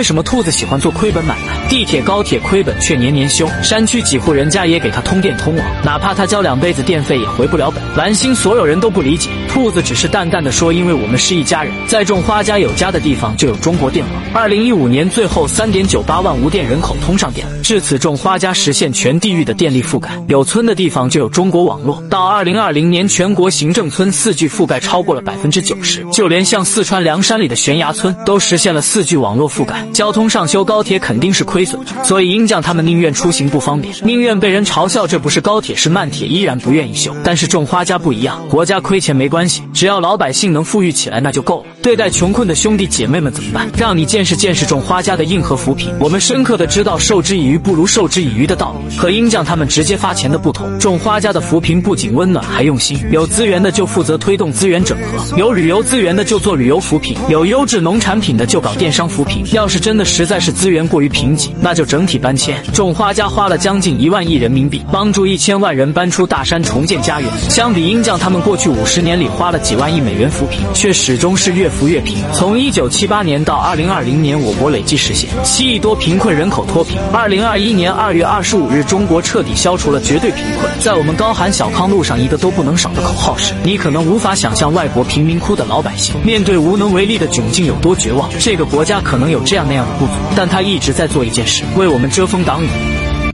为什么兔子喜欢做亏本买卖？地铁、高铁亏本却年年修，山区几户人家也给他通电通网，哪怕他交两辈子电费也回不了本。蓝星所有人都不理解，兔子只是淡淡的说：“因为我们是一家人，在种花家有家的地方就有中国电网。”二零一五年最后三点九八万无电人口通上电了，至此种花家实现全地域的电力覆盖，有村的地方就有中国网络。到二零二零年，全国行政村四 G 覆盖超过了百分之九十，就连像四川凉山里的悬崖村都实现了四 G 网络覆盖。交通上修高铁肯定是亏损的，所以鹰将他们宁愿出行不方便，宁愿被人嘲笑这不是高铁是慢铁，依然不愿意修。但是种花家不一样，国家亏钱没关系，只要老百姓能富裕起来那就够了。对待穷困的兄弟姐妹们怎么办？让你见识见识种花家的硬核扶贫。我们深刻的知道授之以鱼不如授之以渔的道理，和鹰将他们直接发钱的不同。种花家的扶贫不仅温暖还用心，有资源的就负责推动资源整合，有旅游资源的就做旅游扶贫，有优质农产品的就搞电商扶贫。要是真的实在是资源过于贫瘠，那就整体搬迁。种花家花了将近一万亿人民币，帮助一千万人搬出大山重建家园。相比鹰将他们过去五十年里花了几万亿美元扶贫，却始终是越扶越贫。从一九七八年到二零二零年，我国累计实现七亿多贫困人口脱贫。二零二一年二月二十五日，中国彻底消除了绝对贫困。在我们高喊“小康路上一个都不能少”的口号时，你可能无法想象外国贫民窟的老百姓面对无能为力的窘境有多绝望。这个国家可能有这样样那样的不足，但他一直在做一件事，为我们遮风挡雨。